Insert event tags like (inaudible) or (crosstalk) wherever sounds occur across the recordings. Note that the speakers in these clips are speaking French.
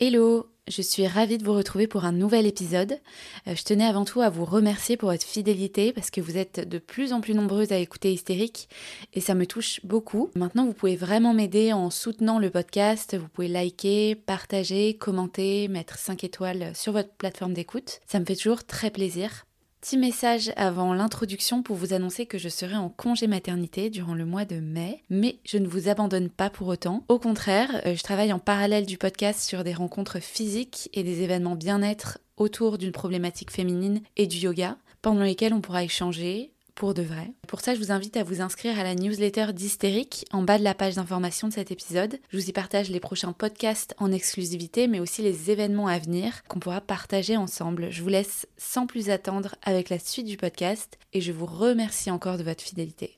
Hello, je suis ravie de vous retrouver pour un nouvel épisode. Euh, je tenais avant tout à vous remercier pour votre fidélité parce que vous êtes de plus en plus nombreuses à écouter Hystérique et ça me touche beaucoup. Maintenant, vous pouvez vraiment m'aider en soutenant le podcast. Vous pouvez liker, partager, commenter, mettre 5 étoiles sur votre plateforme d'écoute. Ça me fait toujours très plaisir. Petit message avant l'introduction pour vous annoncer que je serai en congé maternité durant le mois de mai, mais je ne vous abandonne pas pour autant. Au contraire, euh, je travaille en parallèle du podcast sur des rencontres physiques et des événements bien-être autour d'une problématique féminine et du yoga, pendant lesquels on pourra échanger, pour de vrai. Pour ça, je vous invite à vous inscrire à la newsletter d'Hystérique en bas de la page d'information de cet épisode. Je vous y partage les prochains podcasts en exclusivité, mais aussi les événements à venir qu'on pourra partager ensemble. Je vous laisse sans plus attendre avec la suite du podcast et je vous remercie encore de votre fidélité.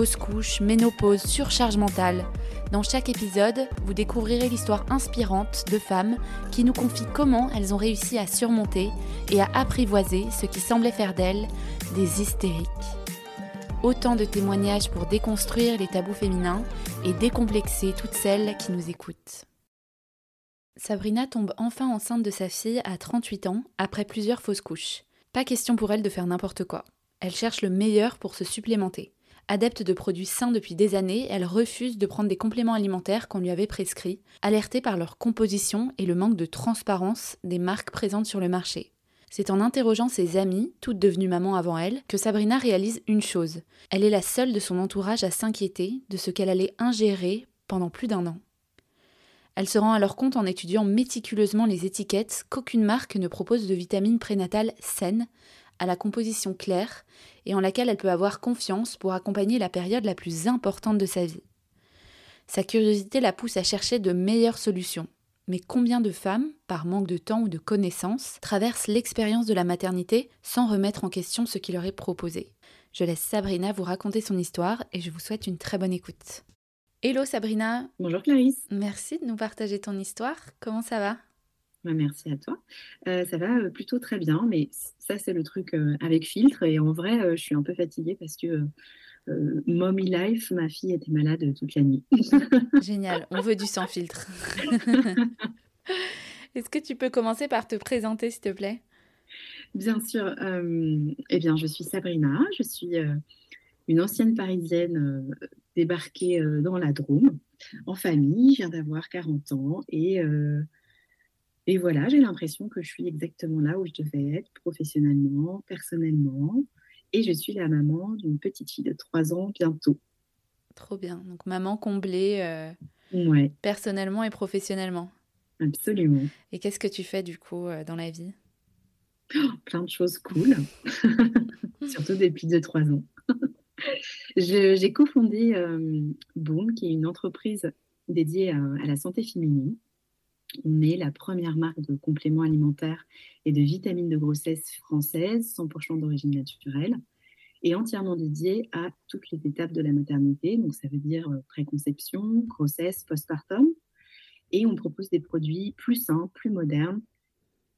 fausse couche, ménopause, surcharge mentale, dans chaque épisode, vous découvrirez l'histoire inspirante de femmes qui nous confient comment elles ont réussi à surmonter et à apprivoiser ce qui semblait faire d'elles des hystériques. Autant de témoignages pour déconstruire les tabous féminins et décomplexer toutes celles qui nous écoutent. Sabrina tombe enfin enceinte de sa fille à 38 ans après plusieurs fausses couches. Pas question pour elle de faire n'importe quoi. Elle cherche le meilleur pour se supplémenter. Adepte de produits sains depuis des années, elle refuse de prendre des compléments alimentaires qu'on lui avait prescrits, alertée par leur composition et le manque de transparence des marques présentes sur le marché. C'est en interrogeant ses amies, toutes devenues mamans avant elle, que Sabrina réalise une chose. Elle est la seule de son entourage à s'inquiéter de ce qu'elle allait ingérer pendant plus d'un an. Elle se rend alors compte en étudiant méticuleusement les étiquettes qu'aucune marque ne propose de vitamines prénatales saines, à la composition claire et en laquelle elle peut avoir confiance pour accompagner la période la plus importante de sa vie. Sa curiosité la pousse à chercher de meilleures solutions. Mais combien de femmes, par manque de temps ou de connaissances, traversent l'expérience de la maternité sans remettre en question ce qui leur est proposé? Je laisse Sabrina vous raconter son histoire et je vous souhaite une très bonne écoute. Hello Sabrina Bonjour Clarisse Merci de nous partager ton histoire. Comment ça va? Bah, merci à toi. Euh, ça va euh, plutôt très bien, mais ça, c'est le truc euh, avec filtre. Et en vrai, je suis un peu fatiguée parce que Mommy Life, ma fille était malade toute la nuit. (laughs) Génial, on veut du sans filtre. (laughs) Est-ce que tu peux commencer par te présenter, s'il te plaît? Bien sûr. eh bien, je suis Sabrina, je suis une ancienne parisienne débarquée dans la Drôme, en famille. Je viens d'avoir 40 ans et et voilà, j'ai l'impression que je suis exactement là où je devais être, professionnellement, personnellement. Et je suis la maman d'une petite fille de 3 ans bientôt. Trop bien. Donc maman comblée euh, ouais. personnellement et professionnellement. Absolument. Et qu'est-ce que tu fais du coup euh, dans la vie? Oh, Plein de choses cool, (laughs) surtout depuis 2-3 ans. (laughs) J'ai cofondé euh, Boom, qui est une entreprise dédiée à la santé féminine. On est la première marque de compléments alimentaires et de vitamines de grossesse françaises, 100% d'origine naturelle, et entièrement dédiée à toutes les étapes de la maternité. Donc, ça veut dire euh, préconception, grossesse, postpartum. Et on propose des produits plus sains, plus modernes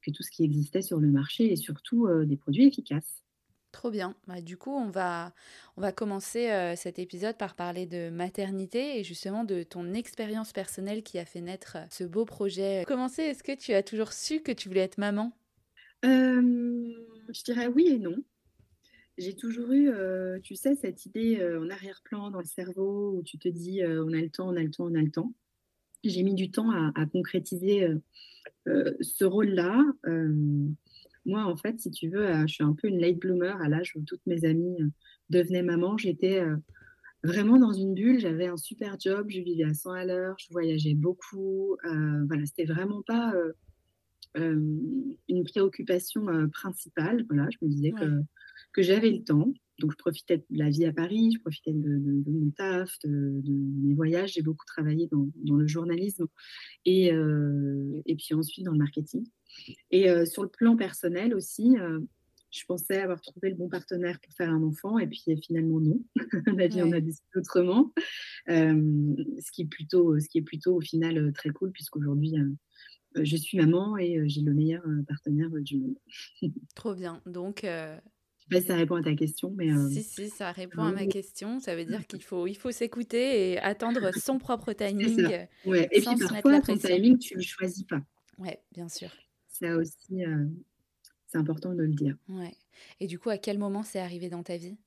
que tout ce qui existait sur le marché et surtout euh, des produits efficaces. Trop bien. Bah, du coup, on va, on va commencer euh, cet épisode par parler de maternité et justement de ton expérience personnelle qui a fait naître euh, ce beau projet. Commencer, est-ce que tu as toujours su que tu voulais être maman? Euh, Je dirais oui et non. J'ai toujours eu, tu sais, cette idée en arrière-plan dans le cerveau où tu te dis on a le temps, on a le temps, on a le temps. J'ai mis du temps à concrétiser ce rôle-là. Moi, en fait, si tu veux, euh, je suis un peu une late bloomer à l'âge où toutes mes amies euh, devenaient maman. J'étais euh, vraiment dans une bulle. J'avais un super job, je vivais à 100 à l'heure, je voyageais beaucoup. voilà, c'était vraiment pas une préoccupation principale. Voilà, je me disais que, que j'avais le temps. Donc, je profitais de la vie à Paris, je profitais de, mon taf, de, mes voyages. J'ai beaucoup travaillé dans, le journalisme et, et, puis ensuite dans le marketing. Et sur le plan personnel aussi, je pensais avoir trouvé le bon partenaire pour faire un enfant, et puis finalement non. (laughs) la vie en a décidé autrement. ce, qui est plutôt, ce qui est plutôt au final très cool, puisqu'aujourd'hui, je suis maman et j'ai le meilleur partenaire du monde. (laughs) Trop bien. Donc, sais pas si ça répond à ta question, mais... Euh, si, si, ça répond à ma question. Ça veut dire qu'il faut, il faut s'écouter et attendre son propre (laughs) timing. Ouais. Et puis parfois, ton timing, tu ne le choisis pas. Oui, bien sûr. Ça aussi, euh, c'est important de le dire. Ouais. Et du coup, à quel moment c'est arrivé dans ta vie?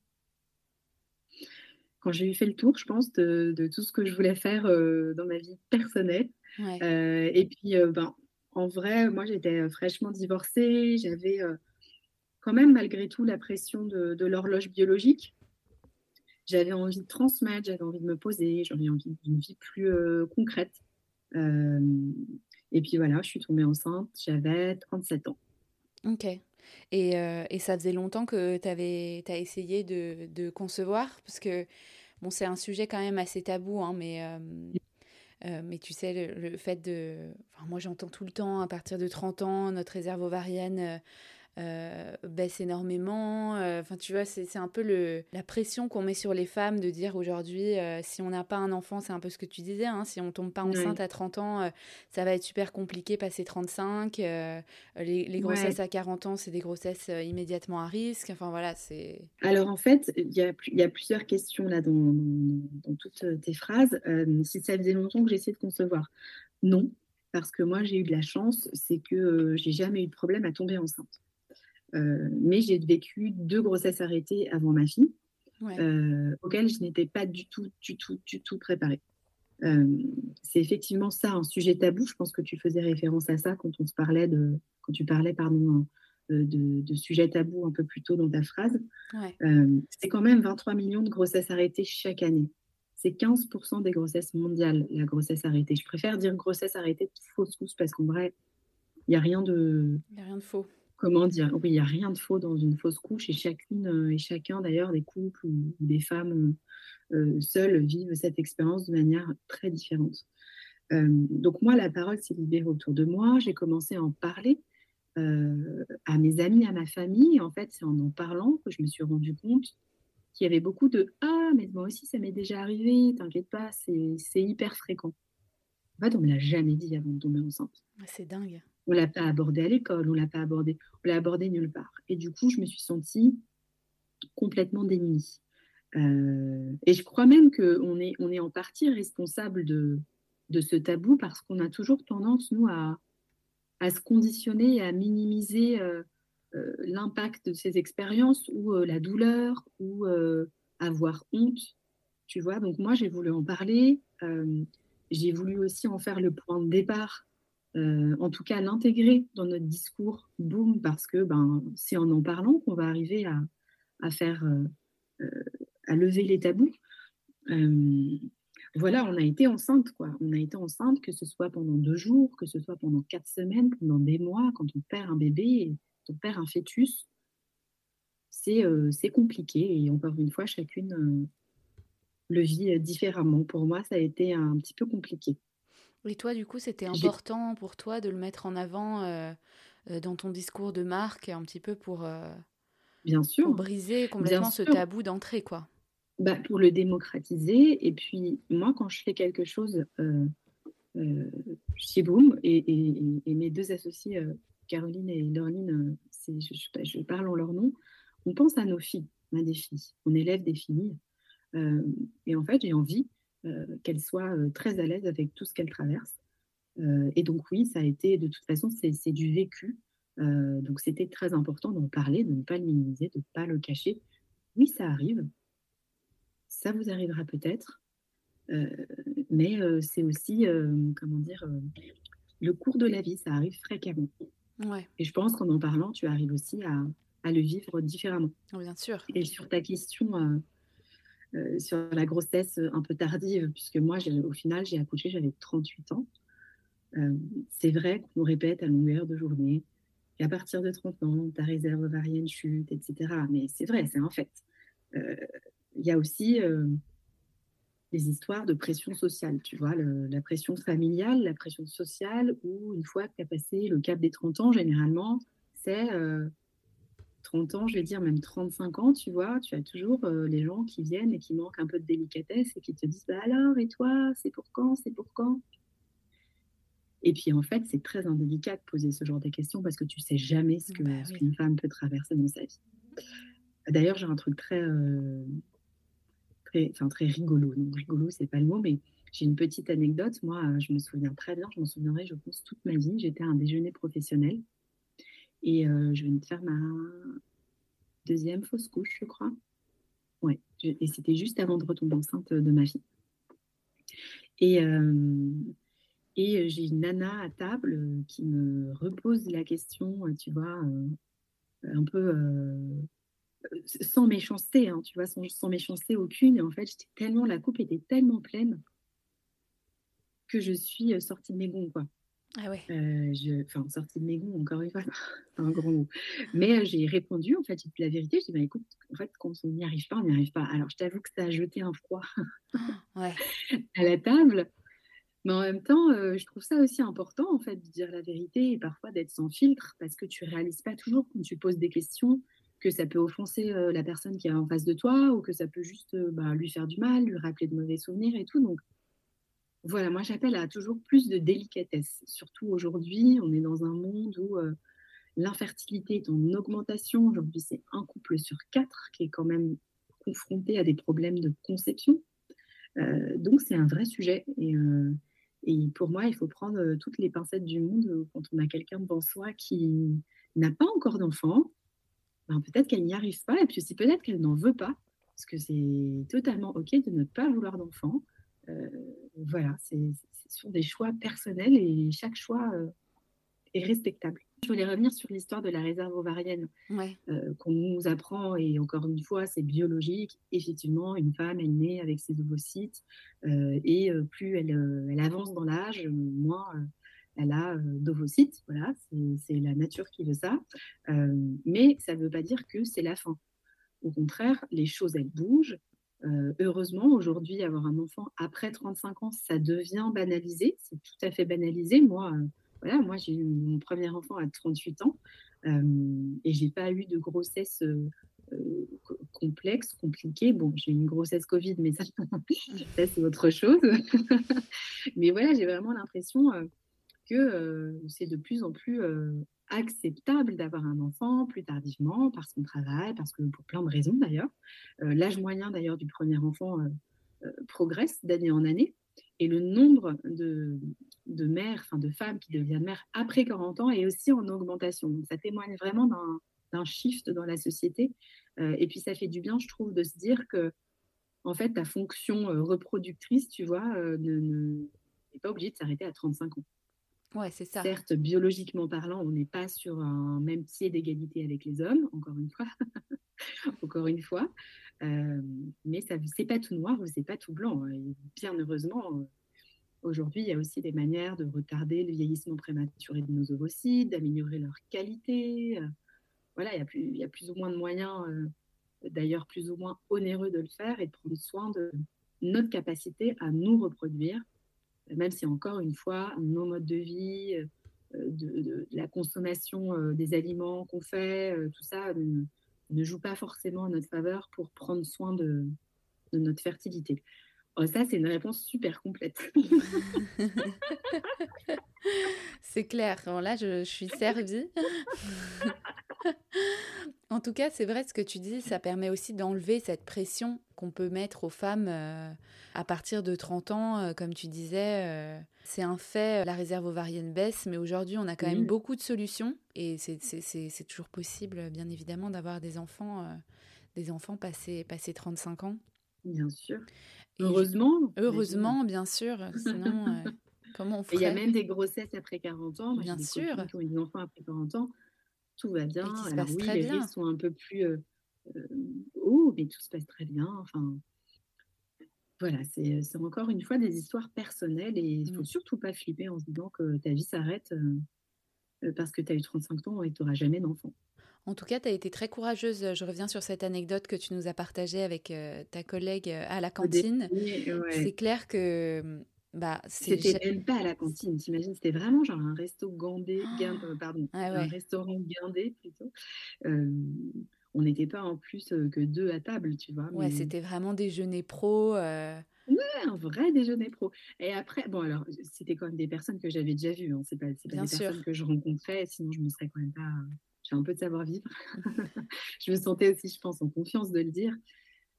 Quand j'ai eu fait le tour, je pense, de, de tout ce que je voulais faire euh, dans ma vie personnelle. et puis, ben, en vrai, moi, j'étais fraîchement divorcée. J'avais quand même malgré tout la pression de, l'horloge biologique. J'avais envie de transmettre, j'avais envie de me poser, j'avais envie d'une vie plus euh, concrète. Euh, et puis voilà, je suis tombée enceinte, j'avais 37 ans. Ok. Et, euh, et ça faisait longtemps que tu as essayé de, concevoir? Parce que bon, c'est un sujet quand même assez tabou, hein, mais, mais tu sais, le, fait de... Enfin, moi, j'entends tout le temps, à partir de 30 ans, notre réserve ovarienne euh, baisse énormément. Euh, enfin, tu vois, c'est un peu le, la pression qu'on met sur les femmes de dire aujourd'hui, euh, si on n'a pas un enfant, c'est un peu ce que tu disais, hein, si on tombe pas enceinte à 30 ans, ça va être super compliqué passer 35. les, les, grossesses à 40 ans, c'est des grossesses immédiatement à risque. Enfin, voilà, c'est. Alors, en fait, il y a, y a, plusieurs questions là dans, dans toutes tes phrases. si ça faisait longtemps que j'essayais de concevoir, non. Parce que moi, j'ai eu de la chance, c'est que j'ai jamais eu de problème à tomber enceinte. Euh, mais j'ai vécu deux grossesses arrêtées avant ma fille, euh, auxquelles je n'étais pas du tout, du tout, du tout préparée. Euh, c'est effectivement ça un sujet tabou. Je pense que tu faisais référence à ça quand on se parlait de, quand tu parlais pardon de, de sujets tabous un peu plus tôt dans ta phrase. c'est quand même 23 millions de grossesses arrêtées chaque année. C'est 15% des grossesses mondiales, la grossesse arrêtée. Je préfère dire grossesse arrêtée de fausse couche parce qu'en vrai, il n'y a rien de. Il n'y a rien de faux comment dire, oui, il n'y a rien de faux dans une fausse couche et chacune euh, et chacun d'ailleurs des couples ou des femmes euh, euh, seules vivent cette expérience de manière très différente. donc moi, la parole s'est libérée autour de moi, j'ai commencé à en parler à mes amis, à ma famille. Et en fait, c'est en en parlant que je me suis rendu compte qu'il y avait beaucoup de Ah, mais moi aussi, ça m'est déjà arrivé, t'inquiète pas, c'est hyper fréquent. En fait, on ne me l'a jamais dit avant de tomber enceinte. C'est dingue. On l'a pas abordé à l'école, on l'a pas abordé, on l'a abordé nulle part. Et du coup, je me suis sentie complètement démunie. Euh, et je crois même qu'on est, on est en partie responsable de, de ce tabou parce qu'on a toujours tendance, nous, à, à se conditionner et à minimiser euh, euh, l'impact de ces expériences ou la douleur ou avoir honte. Tu vois, donc moi, j'ai voulu en parler. j'ai voulu aussi en faire le point de départ euh, en tout cas l'intégrer dans notre discours, boom, parce que ben, c'est en en parlant qu'on va arriver à, faire, euh, euh, à lever les tabous. voilà, on a été enceinte, quoi. On a été enceinte, que ce soit pendant deux jours, que ce soit pendant quatre semaines, pendant des mois, quand on perd un bébé, quand on perd un fœtus, c'est compliqué. Et encore une fois, chacune le vit différemment. Pour moi, ça a été un petit peu compliqué. Et toi, du coup, c'était important pour toi de le mettre en avant euh, euh, dans ton discours de marque, un petit peu pour, euh, Bien sûr. briser complètement ce tabou d'entrée, quoi. Bah, pour le démocratiser. Et puis, moi, quand je fais quelque chose chez Boom, et, mes deux associés, Caroline et Laureline, je, je, parle en leur nom, on pense à nos filles, à des filles. On élève des filles. et en fait, j'ai envie euh, qu'elle soit euh, très à l'aise avec tout ce qu'elle traverse. Euh, et donc oui, ça a été, de toute façon, c'est du vécu. donc c'était très important d'en parler, de ne pas le minimiser, de ne pas le cacher. Oui, ça arrive. Ça vous arrivera peut-être. mais c'est aussi, comment dire, le cours de la vie, ça arrive fréquemment. Ouais. Et je pense qu'en en parlant, tu arrives aussi à, à le vivre différemment. Bien sûr. Et sur ta question, euh, sur la grossesse un peu tardive, puisque moi, au final, j'ai accouché, j'avais 38 ans. Euh, c'est vrai qu'on répète à longueur de journée qu'à partir de 30 ans, ta réserve ovarienne chute, etc. Mais c'est vrai, c'est un fait. il y a aussi les histoires de pression sociale, tu vois, la pression familiale, la pression sociale, où une fois que tu as passé le cap des 30 ans, généralement, c'est 30 ans, je vais dire même 35 ans, tu vois, tu as toujours les gens qui viennent et qui manquent un peu de délicatesse et qui te disent bah alors, et toi, c'est pour quand, c'est pour quand? Et puis en fait, c'est très indélicat de poser ce genre de questions parce que tu sais jamais ce bah qu'une femme peut traverser dans sa vie. D'ailleurs, j'ai un truc très très, enfin, très rigolo. Donc, rigolo, c'est pas le mot, mais j'ai une petite anecdote. Moi, euh, je me souviens très bien, je m'en souviendrai, je pense, toute ma vie. J'étais à un déjeuner professionnel et euh, je venais de faire ma deuxième fausse couche, je crois. Ouais, et c'était juste avant de retomber enceinte de ma fille. Et, euh, et j'ai une nana à table qui me repose la question, tu vois, un peu sans méchanceté, hein, tu vois, sans, sans, méchanceté aucune. Et en fait, j'étais tellement, la coupe était tellement pleine que je suis euh, sortie de mes gonds, quoi. Ah ouais. Euh, je, enfin, sortie de mes gonds, encore une fois, (laughs) un grand mot. Mais euh, j'ai répondu, en fait, j'ai dit la vérité. Je dis, bah, écoute, en fait, quand on n'y arrive pas, on n'y arrive pas. Alors, je t'avoue que ça a jeté un froid (laughs) ouais. (laughs) à la table. Mais en même temps, je trouve ça aussi important, en fait, de dire la vérité et parfois d'être sans filtre, parce que tu réalises pas toujours quand tu poses des questions que ça peut offenser euh, la personne qui est en face de toi ou que ça peut juste euh, bah, lui faire du mal, lui rappeler de mauvais souvenirs et tout. Donc voilà, moi j'appelle à toujours plus de délicatesse. Surtout aujourd'hui, on est dans un monde où euh, l'infertilité est en augmentation. Aujourd'hui, c'est un couple sur quatre qui est quand même confronté à des problèmes de conception. donc c'est un vrai sujet. Et, et, pour moi, il faut prendre toutes les pincettes du monde quand on a quelqu'un devant soi qui n'a pas encore d'enfant, ben, peut-être qu'elle n'y arrive pas, et puis aussi peut-être qu'elle n'en veut pas, parce que c'est totalement OK de ne pas vouloir d'enfant. Euh, voilà, c'est sur des choix personnels et chaque choix euh, est respectable. Je voulais revenir sur l'histoire de la réserve ovarienne euh, qu'on nous apprend, et encore une fois, c'est biologique. Effectivement, une femme, elle naît avec ses ovocytes, et plus elle, elle avance dans l'âge, moins elle a d'ovocytes, voilà, c'est la nature qui veut ça. Euh, mais ça ne veut pas dire que c'est la fin. Au contraire, les choses, elles bougent. Euh, heureusement, aujourd'hui, avoir un enfant après 35 ans, ça devient banalisé. C'est tout à fait banalisé. Moi, voilà, moi j'ai eu mon premier enfant à 38 ans et j'ai pas eu de grossesse complexe, compliquée. Bon, j'ai eu une grossesse Covid, mais ça (laughs) c'est autre chose. (laughs) mais voilà, j'ai vraiment l'impression que c'est de plus en plus acceptable d'avoir un enfant plus tardivement parce qu'on travaille, parce que pour plein de raisons d'ailleurs. L'âge moyen d'ailleurs du premier enfant progresse d'année en année et le nombre de, mères, enfin de femmes qui deviennent mères après 40 ans est aussi en augmentation. Ça témoigne vraiment d'un shift dans la société. et puis ça fait du bien, je trouve, de se dire que en fait ta fonction reproductrice, tu vois, n'est pas obligée de s'arrêter à 35 ans. C'est ça. Certes, biologiquement parlant, on n'est pas sur un même pied d'égalité avec les hommes, encore une fois. (laughs) encore une fois. Euh, mais ça c'est pas tout noir, c'est pas tout blanc. Hein. Bien heureusement, euh, aujourd'hui, il y a aussi des manières de retarder le vieillissement prématuré de nos ovocytes, d'améliorer leur qualité. Euh, voilà, il y, a plus, il y a plus ou moins de moyens, d'ailleurs plus ou moins onéreux de le faire et de prendre soin de notre capacité à nous reproduire même si encore une fois, nos modes de vie, euh, de, la consommation euh, des aliments qu'on fait, euh, tout ça ne, ne, joue pas forcément en notre faveur pour prendre soin de, notre fertilité. Oh, ça, c'est une réponse super complète. (laughs) c'est clair. là, je, je suis servie. (laughs) en tout cas, c'est vrai ce que tu dis, ça permet aussi d'enlever cette pression qu'on peut mettre aux femmes euh, à partir de 30 ans, euh, comme tu disais. Euh, c'est un fait, la réserve ovarienne baisse, mais aujourd'hui, on a quand même beaucoup de solutions et c'est toujours possible, bien évidemment, d'avoir des enfants, des enfants passés, passés 35 ans. Bien sûr. heureusement. Heureusement, bien sûr. Sinon, (laughs) comment on ferait Il y a même des grossesses après 40 ans. bien sûr. Qui ont des enfants après 40 ans tout va bien. Alors oui, les risques sont un peu plus euh, euh, hauts, mais tout se passe très bien. Enfin, voilà, c'est encore une fois des histoires personnelles et il ne faut mmh. surtout pas flipper en se disant que ta vie s'arrête euh, parce que tu as eu 35 ans et que tu n'auras jamais d'enfant. En tout cas, tu as été très courageuse. Je reviens sur cette anecdote que tu nous as partagée avec ta collègue à la cantine. C'est clair que bah, c'était même pas à la cantine, t'imagines, c'était vraiment genre un resto gandé, oh pardon, ah un restaurant gandé plutôt. on n'était pas en plus que deux à table, tu vois. Ouais, c'était vraiment déjeuner pro. Ouais, un vrai déjeuner pro. Et après, bon, alors, c'était quand même des personnes que j'avais déjà vues. Hein. C'est pas, pas des personnes que je rencontrais, sinon je me serais quand même pas. J'ai un peu de savoir-vivre. (laughs) je me sentais aussi, je pense, en confiance de le dire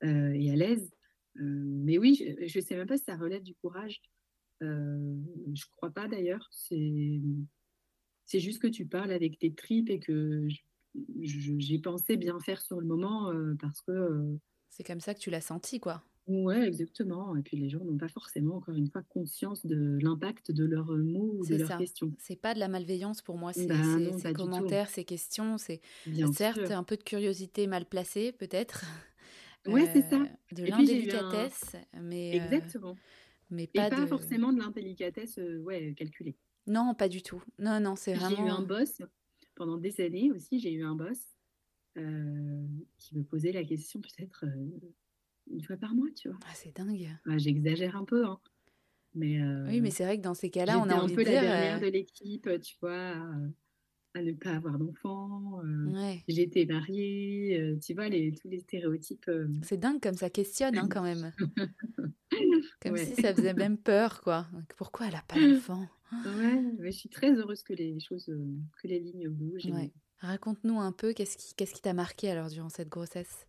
euh, et à l'aise. Euh, mais oui, je ne sais même pas si ça relève du courage. Euh, je crois pas d'ailleurs. C'est, c'est juste que tu parles avec tes tripes et que j'ai pensé bien faire sur le moment euh, parce que. c'est comme ça que tu l'as senti, quoi. Ouais, exactement. Et puis les gens n'ont pas forcément, encore une fois, conscience de l'impact de leurs mots ou de leurs questions. C'est pas de la malveillance pour moi, c'est bah ces commentaires, ces questions, c'est certes un peu de curiosité mal placée, peut-être. Ouais, c'est ça. Euh, de l'indélicatesse, mais. Euh, exactement. Mais pas, Et pas forcément de l'indélicatesse euh, ouais, calculée. Non, pas du tout. Non, non, c'est vraiment. J'ai eu un boss pendant des années aussi. J'ai eu un boss qui me posait la question peut-être une fois par mois, tu vois. Ah, c'est dingue. J'exagère un peu, hein. Mais, euh, oui, mais c'est vrai que dans ces cas-là, on a envie un peu la dernière euh, de l'équipe, tu vois, à, ne pas avoir d'enfants. Euh, J'étais mariée, tu vois, les, tous les stéréotypes. C'est dingue comme ça questionne hein, quand même. (laughs) comme si ça faisait même peur, quoi. Pourquoi elle n'a pas (laughs) d'enfant Ouais, mais je suis très heureuse que les choses, que les lignes bougent. Raconte-nous un peu, qu'est-ce qui qu'est-ce qui t'a marqué alors durant cette grossesse?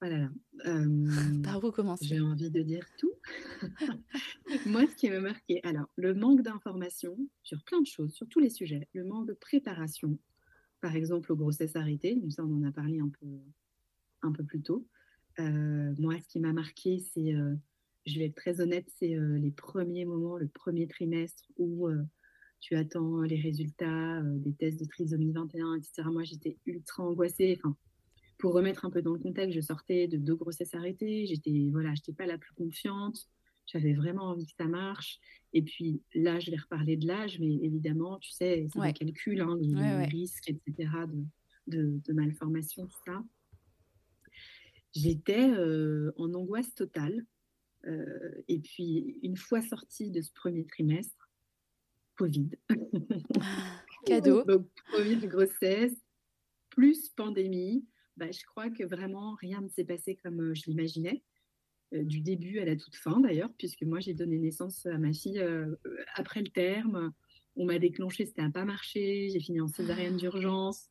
Voilà. (laughs) Euh, Par où commencer? J'ai envie de dire tout. (laughs) Moi, ce qui m'a marqué, alors, le manque d'informations sur plein de choses, sur tous les sujets, le manque de préparation, par exemple aux grossesses arrêtées, nous ça on en a parlé un peu, un peu plus tôt. Euh, moi, ce qui m'a marqué, c'est, euh, je vais être très honnête, c'est les premiers moments, le premier trimestre où tu attends les résultats des tests de trisomie 21, etc. Moi, j'étais ultra angoissée. Enfin, pour remettre un peu dans le contexte, je sortais de deux grossesses arrêtées. J'étais voilà, j'étais pas la plus confiante. J'avais vraiment envie que ça marche. Et puis là, je vais reparler de l'âge, mais évidemment, tu sais, c'est des calculs, hein, les, risques, etc., de, de, malformation, tout ça. J'étais euh, en angoisse totale. Euh, et puis, une fois sortie de ce premier trimestre, Covid. Cadeau. (laughs) Donc, Covid, grossesse, plus pandémie. Bah, je crois que vraiment rien ne s'est passé comme euh, je l'imaginais, euh, du début à la toute fin d'ailleurs, puisque moi j'ai donné naissance à ma fille euh, après le terme. On m'a déclenché, c'était n'a pas marché, j'ai fini en césarienne ah. d'urgence.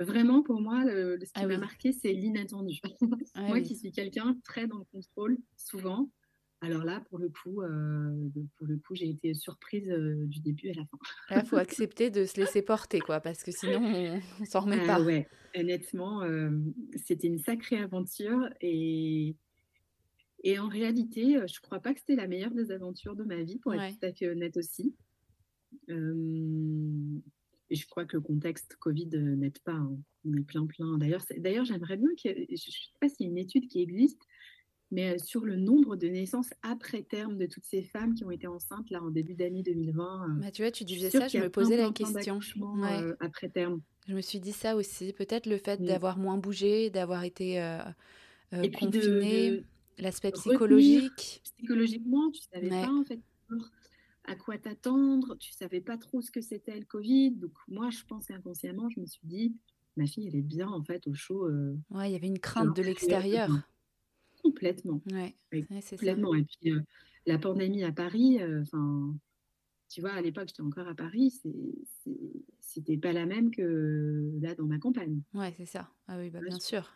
Vraiment, pour moi, ce qui ah m'a marqué, c'est l'inattendu. (laughs) Ah moi qui suis quelqu'un très dans le contrôle, souvent, alors là, pour le coup, euh, pour le coup, j'ai été surprise euh, du début à la fin. Il faut (laughs) accepter de se laisser porter, quoi, parce que sinon, on, ne s'en remet ah pas. Ouais, honnêtement, euh, c'était une sacrée aventure et et en réalité, je crois pas que c'était la meilleure des aventures de ma vie, pour être tout à fait honnête aussi. et je crois que le contexte Covid n'aide pas. Hein. On est plein, plein. D'ailleurs, d'ailleurs, j'aimerais bien que, je ne sais pas s'il y a une étude qui existe, mais euh, sur le nombre de naissances après terme de toutes ces femmes qui ont été enceintes là en début d'année 2020. Euh, bah, tu vois, tu disais ça, je me posais la question. Euh, après terme. Je me suis dit ça aussi. Peut-être le fait d'avoir moins bougé, d'avoir été confinée, l'aspect psychologique. Psychologiquement, tu savais pas en fait à quoi t'attendre, tu savais pas trop ce que c'était le Covid. Donc moi, je pense qu'inconsciemment, je me suis dit, ma fille, elle est bien en fait au chaud. ouais, il y avait une crainte de l'extérieur. Complètement. Ouais, complètement. Et puis, euh, la pandémie à Paris, euh, tu vois, à l'époque, j'étais encore à Paris, c'était pas la même que là dans ma campagne. Ouais, c'est ça. Ah oui, bah, bien sûr.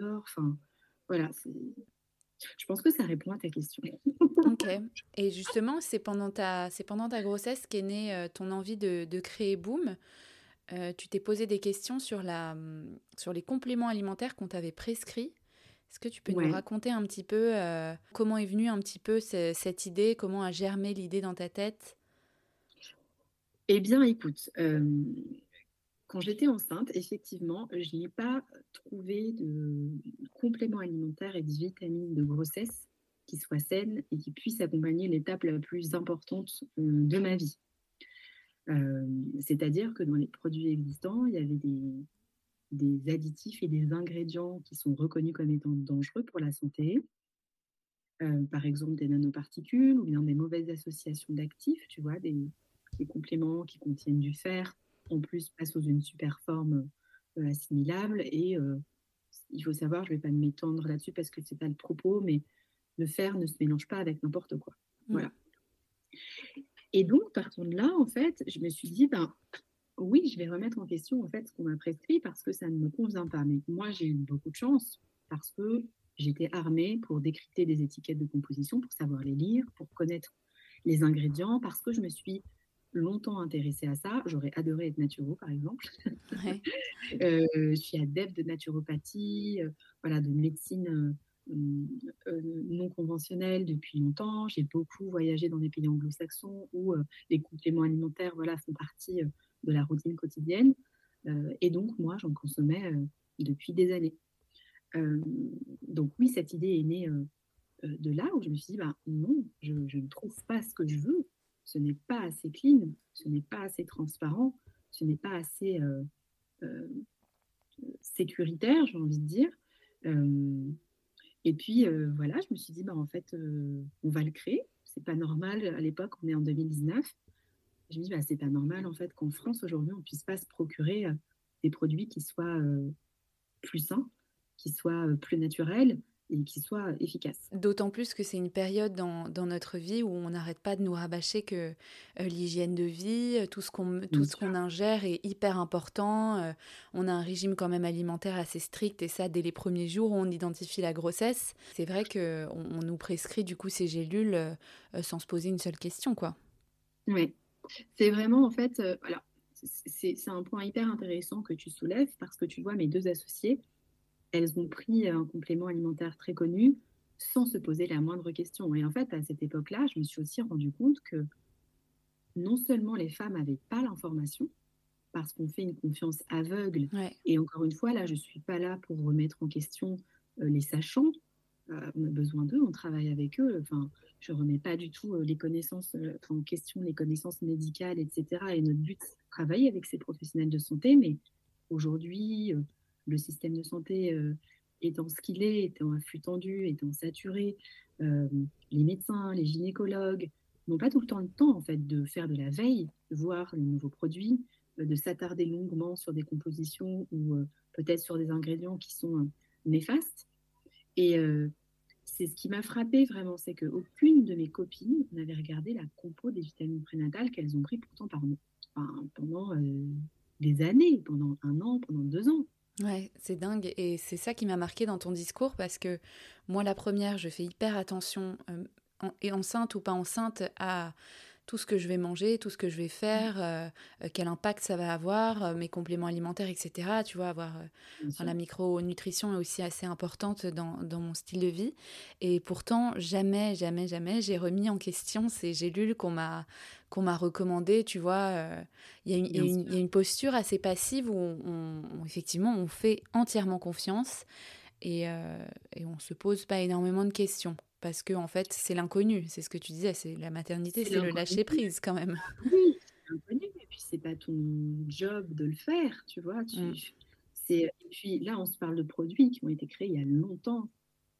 Enfin, voilà, je pense que ça répond à ta question. ok. Et justement, c'est pendant ta, c'est pendant ta grossesse qu'est née euh, ton envie de, de créer Boom. tu t'es posé des questions sur, la, sur les compléments alimentaires qu'on t'avait prescrits. Est-ce que tu peux nous raconter un petit peu euh, comment est venue un petit peu cette idée, comment a germé l'idée dans ta tête? Eh bien, écoute, euh, quand j'étais enceinte, effectivement, je n'ai pas trouvé de complément alimentaire et de vitamines de grossesse qui soient saines et qui puissent accompagner l'étape la plus importante euh, de ma vie. C'est-à-dire que dans les produits existants, il y avait des, des additifs et des ingrédients qui sont reconnus comme étant dangereux pour la santé. Euh, par exemple, des nanoparticules ou bien des mauvaises associations d'actifs, tu vois, des, compléments qui contiennent du fer, en plus pas sous une super forme euh, assimilable. Et euh, il faut savoir, je ne vais pas m'étendre là-dessus parce que ce n'est pas le propos, mais le fer ne se mélange pas avec n'importe quoi. Mmh. Voilà. Et donc, partant de là, en fait, je me suis dit, ben, oui, je vais remettre en question en fait ce qu'on m'a prescrit parce que ça ne me convient pas. Mais moi, j'ai eu beaucoup de chance parce que j'étais armée pour décrypter des étiquettes de composition, pour savoir les lire, pour connaître les ingrédients, parce que je me suis longtemps intéressée à ça. J'aurais adoré être naturo, par exemple. (laughs) Euh, je suis adepte de naturopathie, euh, voilà, de médecine euh, non conventionnelle depuis longtemps. J'ai beaucoup voyagé dans des pays anglo-saxons où les compléments alimentaires, voilà, font partie de la routine quotidienne. Et donc, moi, j'en consommais depuis des années. Donc oui, cette idée est née de là où je me suis dit, bah, non, je, ne trouve pas ce que je veux. Ce n'est pas assez clean, ce n'est pas assez transparent, ce n'est pas assez sécuritaire, j'ai envie de dire. Et puis voilà, je me suis dit, bah, en fait, on va le créer. C'est pas normal. À l'époque, on est en 2019 je me dis, bah, c'est pas normal en fait qu'en France aujourd'hui, on puisse pas se procurer euh, des produits qui soient euh, plus sains, qui soient euh, plus naturels et qui soient efficaces. D'autant plus que c'est une période dans, dans, notre vie où on n'arrête pas de nous rabâcher que l'hygiène de vie, tout ce qu'on tout ce qu'on ingère est hyper important. on a un régime quand même alimentaire assez strict et ça dès les premiers jours où on identifie la grossesse. C'est vrai que on, nous prescrit du coup ces gélules sans se poser une seule question quoi. Oui, c'est vraiment, en fait, euh, voilà, c'est un point hyper intéressant que tu soulèves parce que tu vois, mes deux associées, elles ont pris un complément alimentaire très connu sans se poser la moindre question. Et en fait, à cette époque-là, je me suis aussi rendu compte que non seulement les femmes n'avaient pas l'information, parce qu'on fait une confiance aveugle, et encore une fois, là, je ne suis pas là pour remettre en question euh, les sachants, euh, on a besoin d'eux, on travaille avec eux. Enfin, je remets pas du tout euh, les connaissances euh, en question, les connaissances médicales, etc. Et notre but, c'est de travailler avec ces professionnels de santé. Mais aujourd'hui, le système de santé étant ce qu'il est, étant à flux tendu, étant saturé, les médecins, les gynécologues n'ont pas tout le temps le temps en fait de faire de la veille, de voir les nouveaux produits, de s'attarder longuement sur des compositions ou peut-être sur des ingrédients qui sont néfastes. Et euh, c'est ce qui m'a frappé vraiment, c'est qu'aucune de mes copines n'avait regardé la compo des vitamines prénatales qu'elles ont pris pourtant par, pendant euh, des années, pendant un an, pendant deux ans. Ouais, c'est dingue. Et c'est ça qui m'a marqué dans ton discours parce que moi, la première, je fais hyper attention, euh, enceinte ou pas enceinte, à tout ce que je vais manger, tout ce que je vais faire, euh, euh, quel impact ça va avoir, euh, mes compléments alimentaires, etc. Tu vois, avoir la micronutrition est aussi assez importante dans, dans, mon style de vie. Et pourtant, jamais, jamais, jamais, j'ai remis en question ces gélules qu'on m'a qu'on m'a recommandées. Tu vois, il y, y, a une posture assez passive où, on, effectivement, on fait entièrement confiance et, et on se pose pas énormément de questions parce que en fait c'est l'inconnu, c'est ce que tu disais, c'est la maternité, c'est le lâcher prise quand même. (laughs) Oui, c'est l'inconnu, et puis c'est pas ton job de le faire, tu vois. Mm. et puis là, on se parle de produits qui ont été créés il y a longtemps,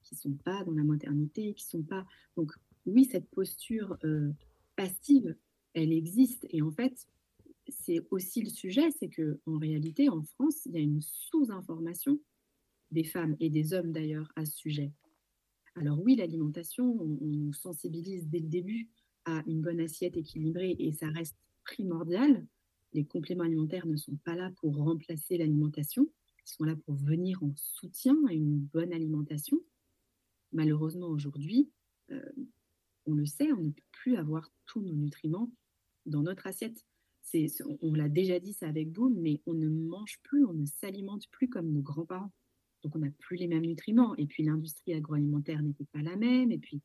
qui sont pas dans la maternité, qui sont pas. Donc oui, cette posture euh, passive, elle existe, et en fait, c'est aussi le sujet, c'est que en réalité, en France, il y a une sous-information des femmes et des hommes d'ailleurs à ce sujet. Alors oui, l'alimentation, on, sensibilise dès le début à une bonne assiette équilibrée et ça reste primordial. Les compléments alimentaires ne sont pas là pour remplacer l'alimentation, ils sont là pour venir en soutien à une bonne alimentation. Malheureusement, aujourd'hui, euh, on le sait, on ne peut plus avoir tous nos nutriments dans notre assiette. on l'a déjà dit ça avec vous, mais on ne mange plus, on ne s'alimente plus comme nos grands-parents. Donc, on n'a plus les mêmes nutriments. Et puis, l'industrie agroalimentaire n'était pas la même. Et puis,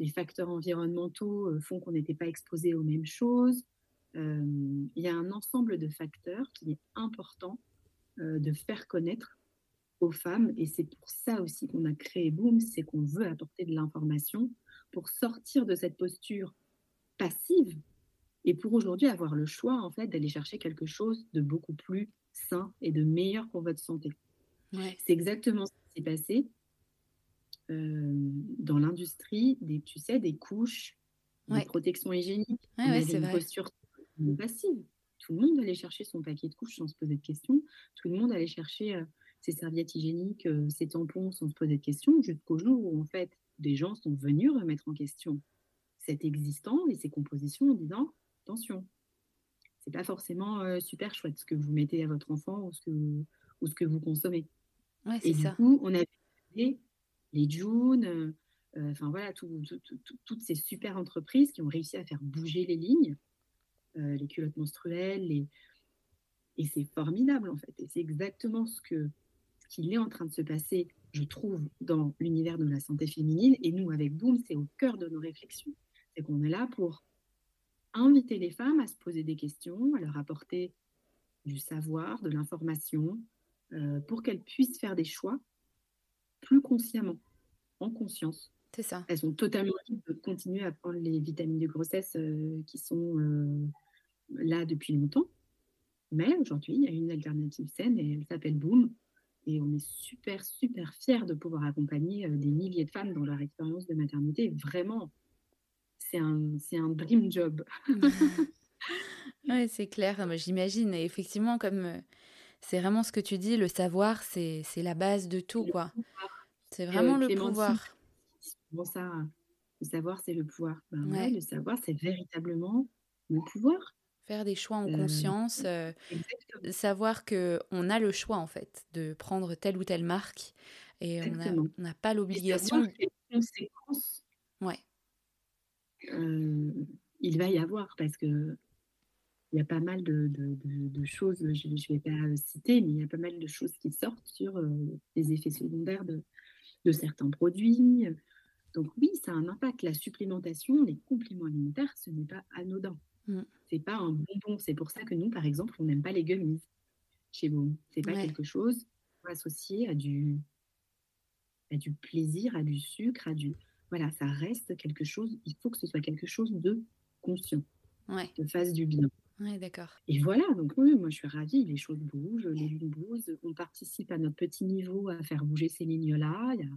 les facteurs environnementaux euh, font qu'on n'était pas exposé aux mêmes choses. Euh, il y a un ensemble de facteurs qui est important euh, de faire connaître aux femmes. Et c'est pour ça aussi qu'on a créé Boom, c'est qu'on veut apporter de l'information pour sortir de cette posture passive et pour aujourd'hui avoir le choix en fait d'aller chercher quelque chose de beaucoup plus sain et de meilleur pour votre santé. C'est exactement ce qui s'est passé euh, dans l'industrie, des, tu sais, des couches, des protections hygiéniques. Ouais, c'est une posture passive. Tout le monde allait chercher son paquet de couches sans se poser de questions. Tout le monde allait chercher euh, ses serviettes hygiéniques, euh, ses tampons sans se poser de questions, jusqu'au jour où en fait des gens sont venus remettre en question cet existant et ses compositions en disant attention, c'est pas forcément super chouette ce que vous mettez à votre enfant ou ce que, ou ce que vous consommez. Et du coup, on a vu les June, euh, euh, enfin voilà, toutes ces super entreprises qui ont réussi à faire bouger les lignes, euh, les culottes menstruelles, et c'est formidable en fait. Et c'est exactement ce que ce qu'il est en train de se passer, je trouve, dans l'univers de la santé féminine. Et nous, avec Boom, c'est au cœur de nos réflexions. C'est qu'on est là pour inviter les femmes à se poser des questions, à leur apporter du savoir, de l'information, pour qu'elles puissent faire des choix plus consciemment, en conscience. C'est ça. Elles ont totalement envie de continuer à prendre les vitamines de grossesse euh, qui sont euh, là depuis longtemps. Mais aujourd'hui, il y a une alternative saine et elle s'appelle Boom. Et on est super, super fiers de pouvoir accompagner euh, des milliers de femmes dans leur expérience de maternité. Vraiment, c'est un, un dream job. (laughs) oui, c'est clair, j'imagine. Et effectivement, comme c'est vraiment ce que tu dis, le savoir, c'est la base de tout, quoi. C'est vraiment le pouvoir. Bon, ça, le savoir, c'est le pouvoir. Ben le savoir, c'est véritablement le pouvoir. Faire des choix en euh, conscience, euh, savoir que on a le choix en fait de prendre telle ou telle marque et on n'a pas l'obligation. conséquences. Ouais. Euh, il va y avoir parce que il y a pas mal de, choses, je ne vais pas citer, mais il y a pas mal de choses qui sortent sur euh, les effets secondaires de, certains produits. Donc oui, ça a un impact. La supplémentation, les compléments alimentaires, ce n'est pas anodin. Mm. Ce n'est pas un bonbon. C'est pour ça que nous, par exemple, on n'aime pas les gummies chez vous. Ce n'est pas quelque chose associé à du, à du plaisir, à du sucre, à du... Voilà, ça reste quelque chose, il faut que ce soit quelque chose de conscient, ouais. de fasse du bien. D'accord. Et voilà, donc oui, moi je suis ravie, les choses bougent, les lignes bougent, on participe à notre petit niveau à faire bouger ces lignes-là. Il y a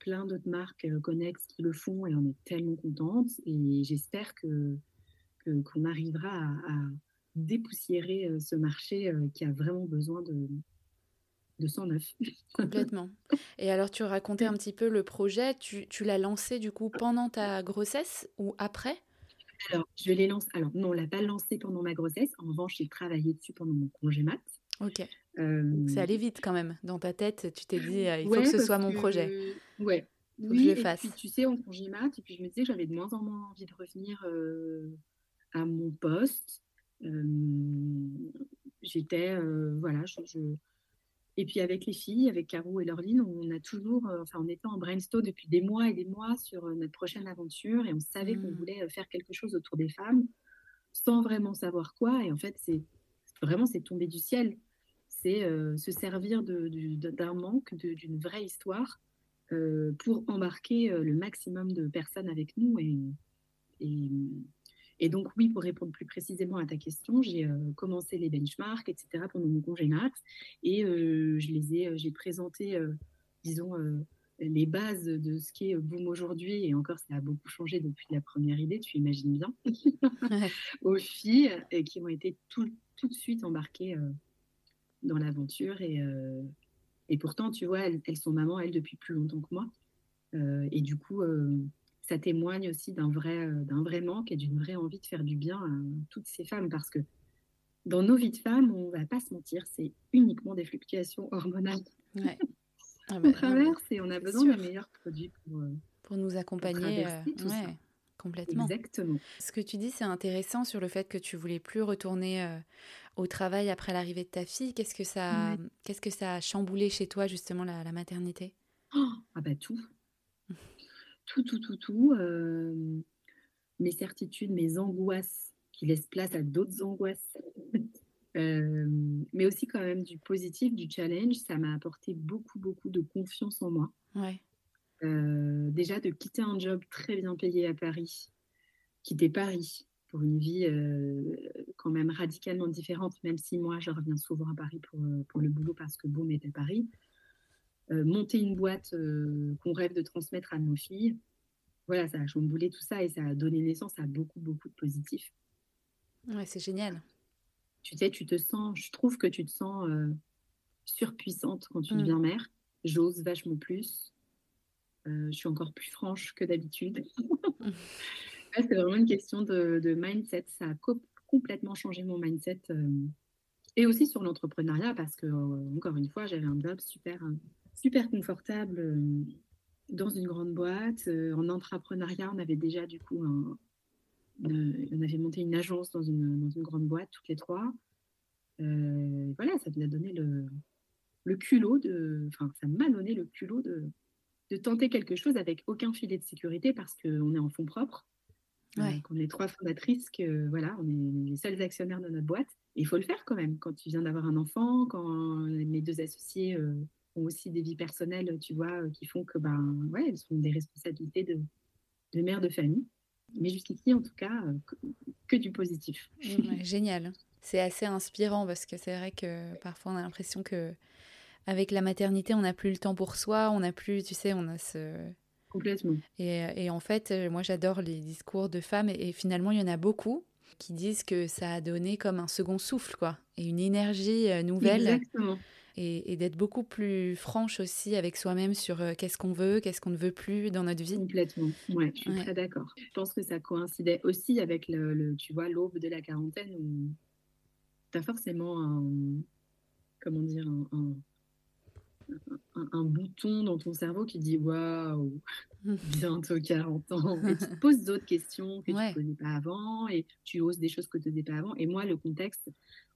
plein d'autres marques euh, connexes qui le font et on est tellement contente. Et j'espère que qu'on arrivera à, dépoussiérer euh, ce marché euh, qui a vraiment besoin de, de 109. (laughs) Complètement. Et alors, tu racontais un petit peu le projet. Tu, tu l'as lancé du coup pendant ta grossesse ou après? Alors, je l'ai lancé. Alors, non, on l'a pas lancé pendant ma grossesse. En revanche, j'ai travaillé dessus pendant mon congé mat. Ok. Euh... C'est allé vite quand même. Dans ta tête, tu t'es dit, euh, il faut que ce soit mon projet. Ouais. oui, je le fasse. Et puis, tu sais, en congé mat, et puis je me disais que j'avais de moins en moins envie de revenir euh, à mon poste. Euh, j'étais, voilà, je et puis avec les filles, avec Caro et Laureline, on a toujours, euh, enfin, on était en brainstorm depuis des mois et des mois sur euh, notre prochaine aventure et on savait qu'on mmh. voulait euh, faire quelque chose autour des femmes sans vraiment savoir quoi. Et en fait, c'est vraiment c'est tombé du ciel. C'est se servir d'un manque, d'une vraie histoire pour embarquer le maximum de personnes avec nous et, et et donc, oui, pour répondre plus précisément à ta question, j'ai euh, commencé les benchmarks, etc., pendant mon congé. Et euh, je les ai, euh, j'ai présenté, disons, les bases de ce qui est Boom aujourd'hui. Et encore, ça a beaucoup changé depuis la première idée, tu imagines bien, (laughs) aux filles qui ont été tout, tout de suite embarquées dans l'aventure. Et, et pourtant, tu vois, elles, elles, sont mamans, elles, depuis plus longtemps que moi. et du coup, ça témoigne aussi d'un vrai, euh, d'un vrai manque et d'une vraie envie de faire du bien à toutes ces femmes parce que dans nos vies de femmes, on va pas se mentir, c'est uniquement des fluctuations hormonales. Ouais. (laughs) Ah bah, on traverse et on a besoin des meilleurs produits pour, euh, pour nous accompagner. Pour euh, Complètement. Exactement. Ce que tu dis, c'est intéressant sur le fait que tu voulais plus retourner au travail après l'arrivée de ta fille. Qu'est-ce que ça, qu'est-ce que ça a chamboulé chez toi justement la, maternité? Oh, Ah bah tout tout, tout, tout, tout. Euh, mes certitudes, mes angoisses qui laissent place à d'autres angoisses. (laughs) Euh, mais aussi quand même du positif, du challenge. Ça m'a apporté beaucoup, beaucoup de confiance en moi. Ouais. Euh, déjà de quitter un job très bien payé à Paris, quitter Paris pour une vie quand même radicalement différente, même si moi, je reviens souvent à Paris pour, pour le boulot parce que Boom est à Paris. Monter une boîte qu'on rêve de transmettre à nos filles, voilà, ça a chamboulé tout ça et ça a donné naissance à beaucoup, beaucoup de positifs. Ouais, c'est génial. Tu sais, tu te sens, je trouve que tu te sens surpuissante quand tu mm. deviens mère. J'ose vachement plus. je suis encore plus franche que d'habitude. (laughs) c'est vraiment une question de, mindset. Ça a complètement changé mon mindset. Euh, et aussi sur l'entrepreneuriat, parce que, euh, encore une fois, j'avais un job super, super confortable euh, dans une grande boîte. en entrepreneuriat, on avait déjà, du coup, on avait monté une agence dans une, dans une grande boîte, toutes les trois. voilà, ça nous a donné le, le culot de. Enfin, ça m'a donné le culot de, de tenter quelque chose avec aucun filet de sécurité parce qu'on est en fonds propres. Ouais. on est trois fondatrices, que voilà, on est les seuls actionnaires de notre boîte. il faut le faire quand même. Quand tu viens d'avoir un enfant, quand mes deux associés euh, ont aussi des vies personnelles, tu vois, euh, qui font que ben ouais, elles sont des responsabilités de, de mère de famille. Mais jusqu'ici, en tout cas, euh, que, du positif. (laughs) génial. C'est assez inspirant parce que c'est vrai que parfois on a l'impression que avec la maternité, on n'a plus le temps pour soi, on n'a plus, tu sais, on a ce Complètement. Et, en fait, euh, moi j'adore les discours de femmes et, finalement il y en a beaucoup qui disent que ça a donné comme un second souffle, quoi, et une énergie euh, nouvelle. Exactement. Et, d'être beaucoup plus franche aussi avec soi-même sur euh, qu'est-ce qu'on veut, qu'est-ce qu'on ne veut plus dans notre vie. Complètement, ouais, je suis très d'accord. Je pense que ça coïncidait aussi avec le, tu vois, l'aube de la quarantaine où tu as forcément un, comment dire, un un, bouton dans ton cerveau qui dit waouh, (laughs) bientôt 40 ans. (laughs) Et tu te poses d'autres questions que tu ne connais pas avant et tu oses des choses que tu ne pas avant. Et moi, le contexte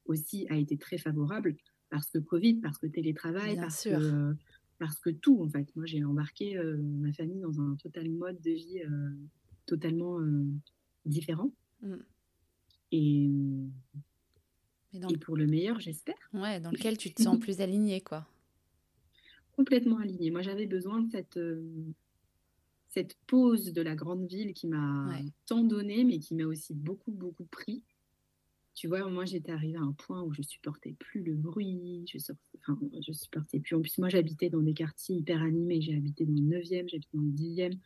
aussi a été très favorable parce que Covid, parce que télétravail, parce que, parce que tout en fait. Moi, j'ai embarqué euh, ma famille dans un total mode de vie euh, totalement euh, différent. Mm. Et, et, pour le meilleur, j'espère. Ouais, dans lequel tu te sens (laughs) plus aligné, quoi complètement alignée. Moi, j'avais besoin de cette, cette pause de la grande ville qui m'a tant donné, mais qui m'a aussi beaucoup, beaucoup pris. Tu vois, moi, j'étais arrivée à un point où je supportais plus le bruit, je, enfin, je supportais plus. En plus, moi, j'habitais dans des quartiers hyper animés. J'ai habité dans le 9e, j'habitais dans le 10e.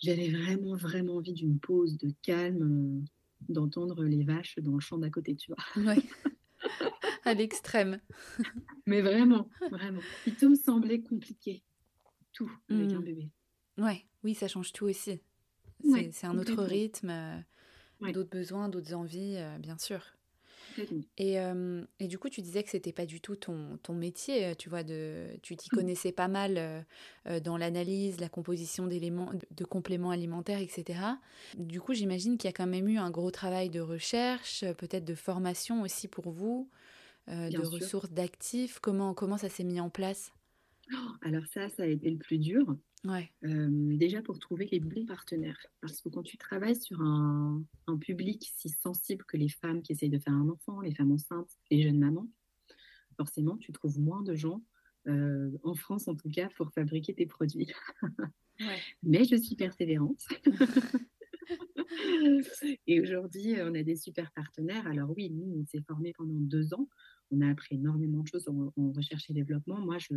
J'avais vraiment, vraiment envie d'une pause, de calme, euh, d'entendre les vaches dans le champ d'à côté, tu vois. Ouais. à l'extrême. (laughs) Mais vraiment, vraiment. Il tout me semblait compliqué. Tout avec un hmm. bébé. Ouais, oui, ça change tout aussi. C'est un autre rythme, euh, d'autres besoins, d'autres envies, euh, bien sûr. Et, euh, et, du coup, tu disais que c'était pas du tout ton, ton métier, tu vois, de, tu t'y hmm. connaissais pas mal dans l'analyse, la composition d'éléments, de, compléments alimentaires, etc. Du coup, j'imagine qu'il y a quand même eu un gros travail de recherche, peut-être de formation aussi pour vous. Euh, de ressources d'actifs Comment, comment ça s'est mis en place? Alors ça, ça a été le plus dur. Ouais. Euh, déjà pour trouver les bons partenaires. Parce que quand tu travailles sur un, un, public si sensible que les femmes qui essayent de faire un enfant, les femmes enceintes, les jeunes mamans, forcément, tu trouves moins de gens, euh, en France en tout cas, pour fabriquer tes produits. Ouais. (laughs) Mais je suis persévérante. (laughs) Et aujourd'hui, on a des super partenaires. Alors oui, nous, on s'est formés pendant deux ans on a appris énormément de choses en, recherche et développement. Moi, je,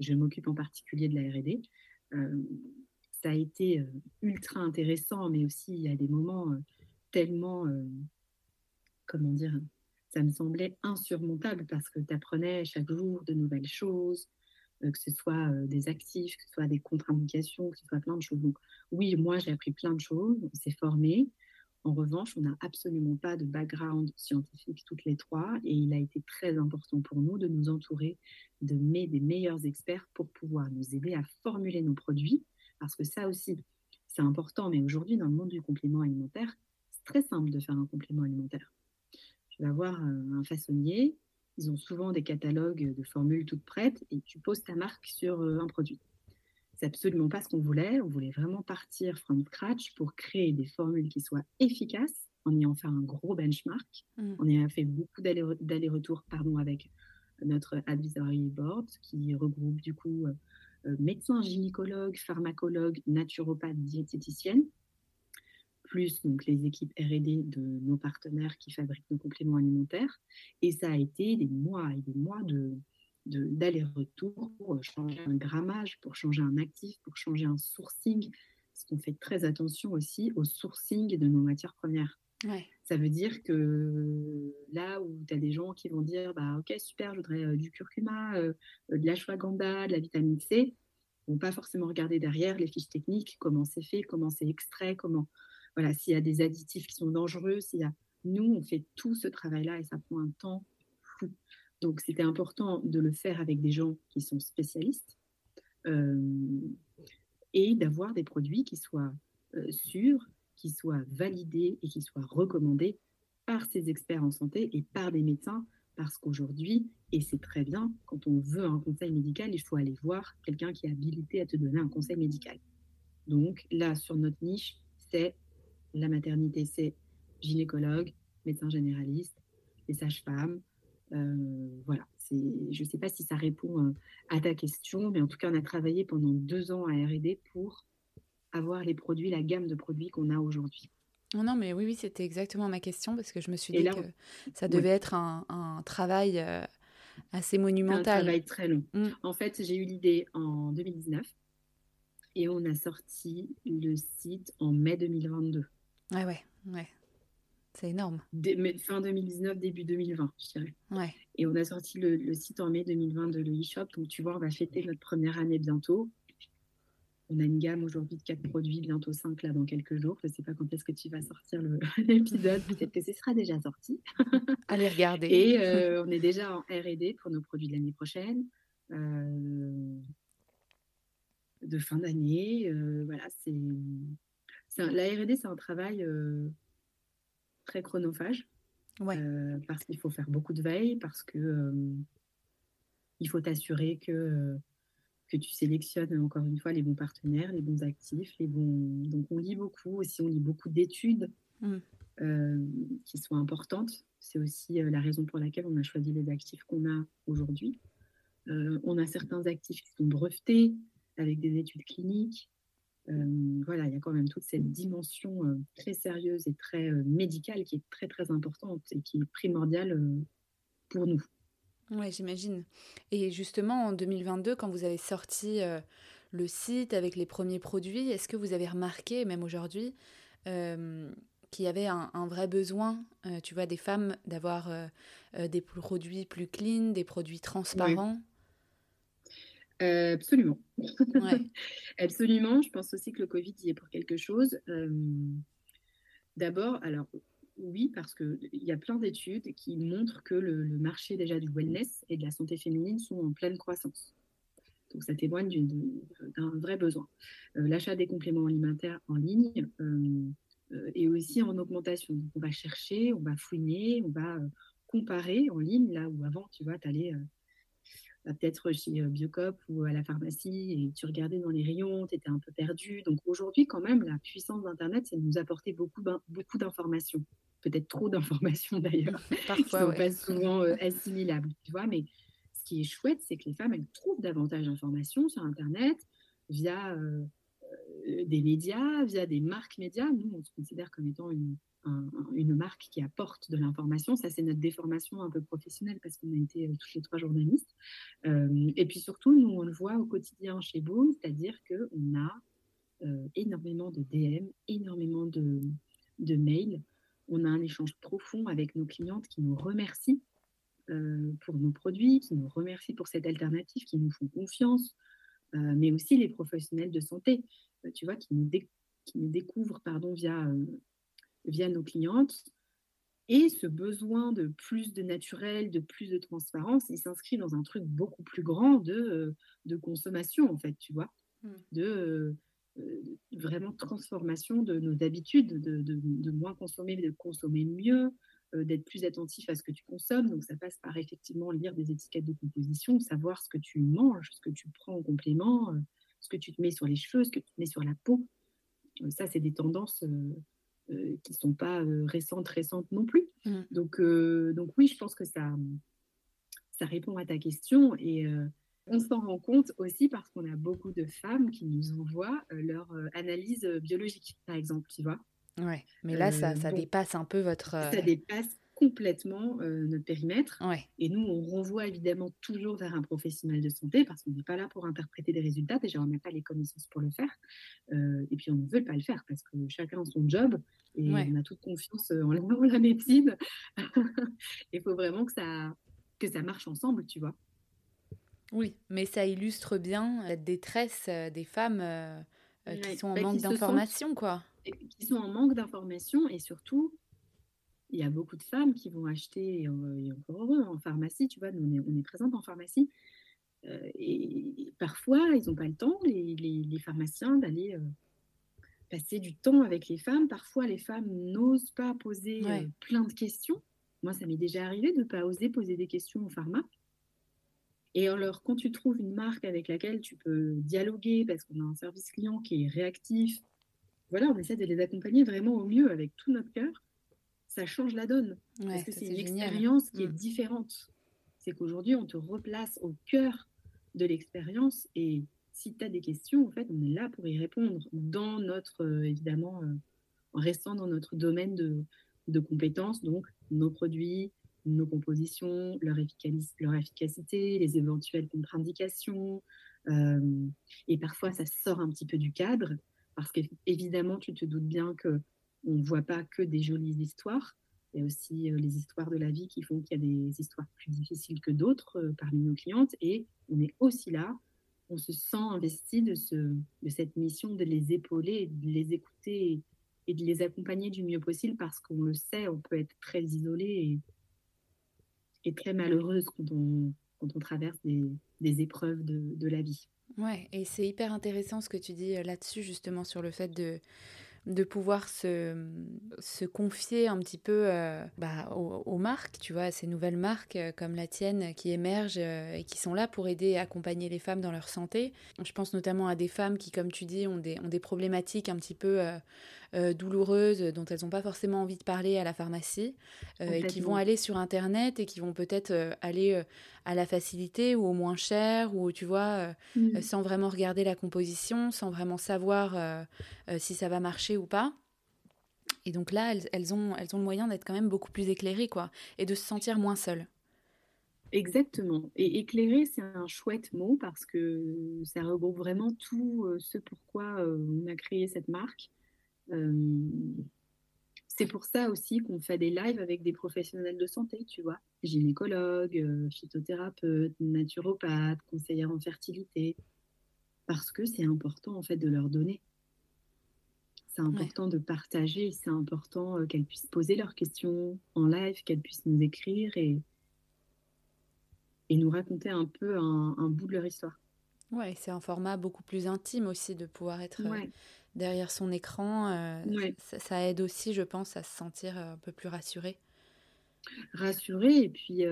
je m'occupe en particulier de la R&D. Euh, ça a été euh, ultra intéressant, mais aussi il y a des moments euh, tellement, comment dire, ça me semblait insurmontable parce que tu apprenais chaque jour de nouvelles choses, que ce soit des actifs, que ce soit des contre-indications, que ce soit plein de choses. Donc oui, moi j'ai appris plein de choses, on s'est formé, en revanche, on n'a absolument pas de background scientifique toutes les trois et il a été très important pour nous de nous entourer de des meilleurs experts pour pouvoir nous aider à formuler nos produits parce que ça aussi, c'est important. Mais aujourd'hui, dans le monde du complément alimentaire, c'est très simple de faire un complément alimentaire. Tu vas voir un façonnier, ils ont souvent des catalogues de formules toutes prêtes et tu poses ta marque sur euh, un produit. C'est absolument pas ce qu'on voulait. On voulait vraiment partir from scratch pour créer des formules qui soient efficaces en ayant fait un gros benchmark. Mm. On a fait beaucoup d'allers-retours pardon, avec notre advisory board qui regroupe du coup euh, euh, médecins, gynécologues, pharmacologues, naturopathes, diététiciennes plus donc les équipes R&D de nos partenaires qui fabriquent nos compléments alimentaires. Et ça a été des mois et des mois de d'aller-retour pour changer un grammage, pour changer un actif, pour changer un sourcing. Parce qu'on fait très attention aussi au sourcing de nos matières premières. Ça veut dire que là où tu as des gens qui vont dire bah, Ok, super, je voudrais euh, du curcuma, euh, de l'ashwagandha, de la vitamine C, ils vont pas forcément regarder derrière les fiches techniques, comment c'est fait, comment c'est extrait, comment voilà, s'il y a des additifs qui sont dangereux, s'il y a... Nous, on fait tout ce travail-là et ça prend un temps fou. Donc, c'était important de le faire avec des gens qui sont spécialistes euh, et d'avoir des produits qui soient euh, sûrs, qui soient validés et qui soient recommandés par ces experts en santé et par des médecins. Parce qu'aujourd'hui, et c'est très bien, quand on veut un conseil médical, il faut aller voir quelqu'un qui est habilité à te donner un conseil médical. Donc là, sur notre niche, c'est la maternité, c'est gynécologue, médecin généraliste, les sages-femmes. Euh, voilà, je ne sais pas si ça répond euh, à ta question, mais en tout cas, on a travaillé pendant deux ans à RD pour avoir les produits, la gamme de produits qu'on a aujourd'hui. Non, non, mais oui, oui, c'était exactement ma question parce que je me suis dit que ça devait être un, travail euh, assez monumental. Un travail très long. Mm. En fait, j'ai eu l'idée en 2019 et on a sorti le site en mai 2022. Ouais, ouais, ouais. C'est énorme. fin 2019, début 2020, je dirais. Ouais. Et on a sorti le, site en mai 2020 de le e-shop. Donc, tu vois, on va fêter notre première année bientôt. On a une gamme aujourd'hui de quatre produits, bientôt cinq là dans quelques jours. Je ne sais pas quand est-ce que tu vas sortir (laughs) l'épisode. Peut-être que ce sera déjà sorti. (laughs) Allez regarder. Et euh, on est déjà en R&D pour nos produits de l'année prochaine. Euh, de fin d'année. Euh, voilà, c'est la R&D, c'est un travail très chronophage. Euh, parce qu'il faut faire beaucoup de veille, parce que euh, il faut t'assurer que, que tu sélectionnes encore une fois les bons partenaires, les bons actifs, les bons. Donc on lit beaucoup aussi, on lit beaucoup d'études mm. qui sont importantes. C'est aussi la raison pour laquelle on a choisi les actifs qu'on a aujourd'hui. on a certains actifs qui sont brevetés avec des études cliniques. Euh, voilà, il y a quand même toute cette dimension euh, très sérieuse et très euh, médicale qui est très très importante et qui est primordiale pour nous. Oui, j'imagine. Et justement, en 2022, quand vous avez sorti le site avec les premiers produits, est-ce que vous avez remarqué, même aujourd'hui, qu'il y avait un, vrai besoin, tu vois, des femmes d'avoir des produits plus clean, des produits transparents? Euh, absolument. (laughs) absolument. Je pense aussi que le Covid y est pour quelque chose. Euh, d'abord, alors oui, parce qu'il y a plein d'études qui montrent que le, marché déjà du wellness et de la santé féminine sont en pleine croissance. Donc ça témoigne d'un vrai besoin. Euh, l'achat des compléments alimentaires en ligne est aussi en augmentation. Donc on va chercher, on va fouiner, on va comparer en ligne, là où avant, tu vois, tu allais peut-être chez euh, Biocop ou à la pharmacie et tu regardais dans les rayons, tu étais un peu perdu. Donc aujourd'hui, quand même, la puissance d'Internet, c'est de nous apporter beaucoup, beaucoup d'informations. Peut-être trop d'informations (laughs) d'ailleurs, qui ne sont pas souvent euh, assimilables. Tu vois, mais ce qui est chouette, c'est que les femmes, elles trouvent davantage d'informations sur Internet via euh, des médias, via des marques médias. Nous, on se considère comme étant une, une marque qui apporte de l'information. Ça, c'est notre déformation un peu professionnelle parce qu'on a été euh, toutes les trois journalistes. Euh, et puis surtout, nous, on le voit au quotidien chez Boom, c'est-à-dire qu'on a euh, énormément de DM, énormément de, de mails. On a un échange profond avec nos clientes qui nous remercient pour nos produits, qui nous remercient pour cette alternative, qui nous font confiance, mais aussi les professionnels de santé, tu vois, qui nous, qui nous découvrent pardon, via via nos clientes. Et ce besoin de plus de naturel, de plus de transparence, il s'inscrit dans un truc beaucoup plus grand de, euh, de consommation, en fait, tu vois, hmm. de euh, vraiment transformation de nos habitudes, de, de, moins consommer, de consommer mieux, euh, d'être plus attentif à ce que tu consommes. Donc, ça passe par effectivement lire des étiquettes de composition, savoir ce que tu manges, ce que tu prends en complément, ce que tu te mets sur les cheveux, ce que tu te mets sur la peau. ça, c'est des tendances euh, qui ne sont pas euh, récentes, récentes non plus. Mm. Donc, euh, donc oui, je pense que ça, ça répond à ta question et on s'en rend compte aussi parce qu'on a beaucoup de femmes qui nous envoient leur analyse biologique, par exemple, tu vois. Ouais, mais là, ça, ça dépasse un peu votre. Ça dépasse complètement notre périmètre. Et nous, on renvoie évidemment toujours vers un professionnel de santé parce qu'on n'est pas là pour interpréter des résultats. Déjà, on n'a pas les connaissances pour le faire. et puis, on ne veut pas le faire parce que chacun a son job et on a toute confiance en la, (laughs) en la médecine. (laughs) Il faut vraiment que ça, que ça marche ensemble, tu vois. Oui, mais ça illustre bien la détresse des femmes qui sont en bah, manque d'informations, quoi. Qui sont en manque d'informations et surtout il y a beaucoup de femmes qui vont acheter, et encore heureux, en pharmacie, tu vois, nous, on est, on est présente en pharmacie. Euh, et, parfois, ils n'ont pas le temps, les, les, pharmaciens, d'aller euh, passer du temps avec les femmes. Parfois, les femmes n'osent pas poser euh, plein de questions. Moi, ça m'est déjà arrivé de ne pas oser poser des questions au pharma. Et alors, quand tu trouves une marque avec laquelle tu peux dialoguer, parce qu'on a un service client qui est réactif, voilà, on essaie de les accompagner vraiment au mieux avec tout notre cœur ça change la donne. parce que c'est une expérience qui est mm. différente. C'est qu'aujourd'hui, on te replace au cœur de l'expérience et si tu as des questions, en fait, on est là pour y répondre dans notre, euh, évidemment, euh, en restant dans notre domaine de, de, compétences, donc nos produits, nos compositions, leur, leur efficacité, les éventuelles contre-indications. Euh, et parfois, ça sort un petit peu du cadre parce qu'évidemment, tu te doutes bien que on ne voit pas que des jolies histoires. Il y a aussi euh, les histoires de la vie qui font qu'il y a des histoires plus difficiles que d'autres euh, parmi nos clientes. Et on est aussi là, on se sent investi de, ce, de cette mission de les épauler, de les écouter et, de les accompagner du mieux possible parce qu'on le sait, on peut être très isolé et, très malheureuse quand on, quand on traverse des, des épreuves de, de la vie. Ouais, et c'est hyper intéressant ce que tu dis euh, là-dessus, justement, sur le fait de, de pouvoir se, se confier un petit peu euh, bah, aux, marques, tu vois, à ces nouvelles marques euh, comme la tienne qui émergent et qui sont là pour aider et accompagner les femmes dans leur santé. Je pense notamment à des femmes qui, comme tu dis, ont des, ont des problématiques un petit peu douloureuses dont elles n'ont pas forcément envie de parler à la pharmacie et qui vont aller sur Internet et qui vont peut-être aller à la facilité ou au moins cher ou tu vois, mmh. sans vraiment regarder la composition, sans vraiment savoir si ça va marcher ou pas. Et donc là, elles, ont, elles ont le moyen d'être quand même beaucoup plus éclairées, quoi, et de se sentir moins seules. Exactement. Et éclairé, c'est un chouette mot parce que ça regroupe vraiment tout euh, ce pourquoi euh, on a créé cette marque. Euh, c'est pour ça aussi qu'on fait des lives avec des professionnels de santé, tu vois, gynécologues, phytothérapeutes, naturopathes, conseillères en fertilité, parce que c'est important en fait de leur donner. C'est important de partager, c'est important euh, qu'elles puissent poser leurs questions en live, qu'elles puissent nous écrire et, et nous raconter un peu un, bout de leur histoire. Ouais, c'est un format beaucoup plus intime aussi de pouvoir être euh, derrière son écran. Euh, ça, aide aussi, je pense, à se sentir un peu plus rassuré. Rassuré et puis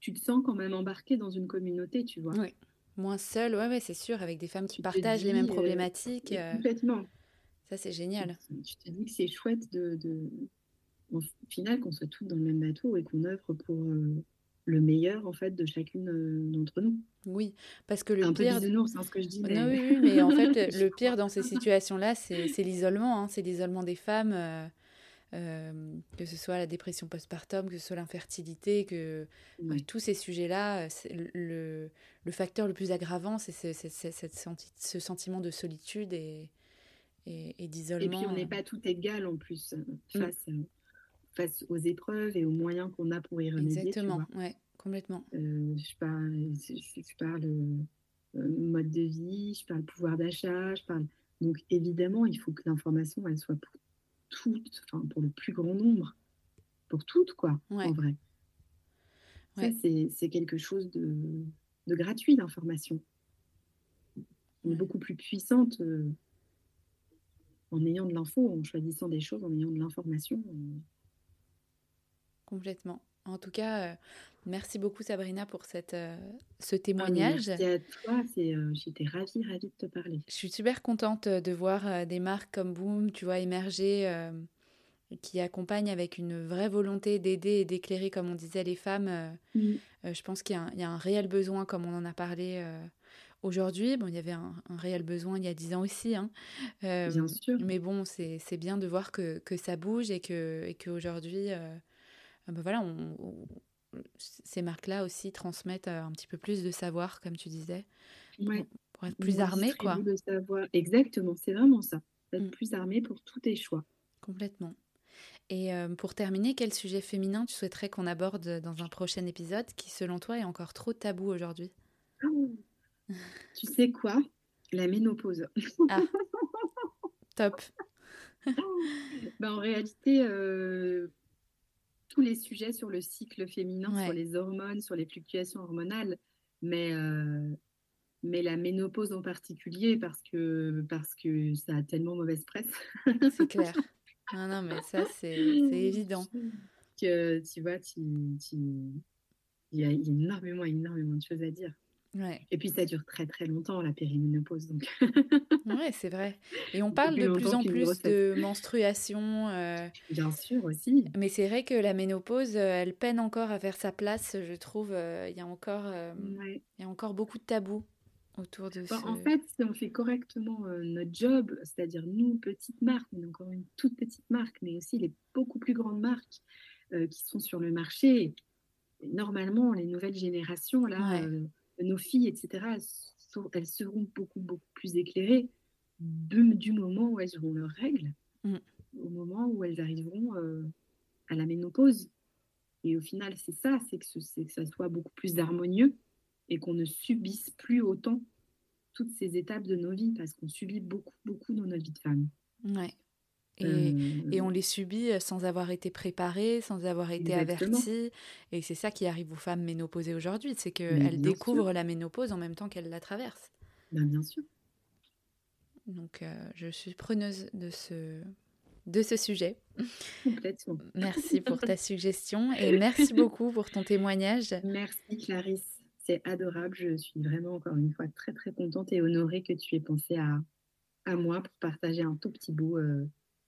tu te sens quand même embarqué dans une communauté, tu vois. Oui. Moins seul, ouais, ouais c'est sûr, avec des femmes qui partagent les mêmes problématiques. complètement. Ça, c'est génial. Tu te dis que c'est chouette de, de, au final, qu'on soit toutes dans le même bateau et qu'on œuvre pour euh, le meilleur, en fait, de chacune euh, d'entre nous. Oui, parce que le un pire... peu hein, ce que je dis. Mais... Non, oui, mais en fait, le pire dans ces situations-là, c'est l'isolement. Hein. C'est l'isolement des femmes. Euh, que ce soit la dépression postpartum, que ce soit l'infertilité, que tous ces sujets-là, le, le, facteur le plus aggravant, c'est ce, sentiment de solitude et, et, d'isolement. Et puis on n'est pas tout égal en plus euh, mm. face, euh, face aux épreuves et aux moyens qu'on a pour y remédier. Exactement, ouais, complètement. Euh, je parle, je, parle mode de vie, je parle pouvoir d'achat, je parle. Donc évidemment, il faut que l'information elle soit pour toutes, enfin pour le plus grand nombre, pour toutes quoi, en vrai. Ça c'est quelque chose de, de gratuit d'information. On est beaucoup plus puissante en ayant de l'info, en choisissant des choses, en ayant de l'information. Complètement. En tout cas, euh, merci beaucoup Sabrina pour cette, euh, ce ah, témoignage. merci à toi, euh, j'étais ravie, ravie de te parler. Je suis super contente de voir des marques comme Boom, tu vois, émerger, qui accompagnent avec une vraie volonté d'aider et d'éclairer, comme on disait, les femmes. Mm. je pense qu'il y, y, a un réel besoin, comme on en a parlé aujourd'hui, bon, il y avait un, réel besoin il y a dix ans aussi, hein, bien sûr. Mais bon, c'est bien de voir que, que, ça bouge et que et qu'aujourd'hui, ben voilà, on, ces marques-là aussi transmettent un petit peu plus de savoir, comme tu disais, pour être plus armé, quoi. savoir. Exactement, c'est vraiment ça. Être mmh. plus armé pour tous tes choix. Complètement. Et pour terminer, quel sujet féminin tu souhaiterais qu'on aborde dans un prochain épisode qui, selon toi, est encore trop tabou aujourd'hui? Oh. Tu sais quoi? La ménopause. Ah. (laughs) Top. ben, en réalité, tous les sujets sur le cycle féminin, sur les hormones, sur les fluctuations hormonales, mais, mais la ménopause en particulier, parce que, parce que ça a tellement mauvaise presse. C'est (laughs) clair. Ah non, mais ça, c'est évident. Que tu vois, il y a énormément, énormément de choses à dire. Ouais. Et puis ça dure très très longtemps la périménopause donc. ouais c'est vrai. Et on (laughs) parle de plus en plus de menstruation. Euh, Bien sûr aussi. Mais c'est vrai que la ménopause, euh, elle peine encore à faire sa place, je trouve. Euh, il y a encore, il y a encore beaucoup de tabous autour de bah, En fait, si on fait correctement euh, notre job, c'est-à-dire nous, petite marque, on est encore une toute petite marque, mais aussi les beaucoup plus grandes marques euh, qui sont sur le marché, normalement, les nouvelles générations, là, euh, nos filles, etc., elles, seront beaucoup, beaucoup plus éclairées du moment où elles auront leurs règles, mm. au moment où elles arriveront à la ménopause. Et au final, c'est ça, c'est que, que ça soit beaucoup plus harmonieux et qu'on ne subisse plus autant toutes ces étapes de nos vies parce qu'on subit beaucoup, beaucoup dans notre vie de femme. Ouais. Et, euh, et, on les subit sans avoir été préparé, sans avoir été averti. Et c'est ça qui arrive aux femmes ménopausées aujourd'hui, c'est qu'elles découvrent la ménopause en même temps qu'elles la traversent. Ben, bien sûr. Donc euh, je suis preneuse de ce, de ce sujet. Complètement. (laughs) Merci pour ta suggestion (laughs) et merci beaucoup pour ton témoignage. Merci Clarisse c'est adorable. Je suis vraiment encore une fois très très contente et honorée que tu aies pensé à, à moi pour partager un tout petit bout euh,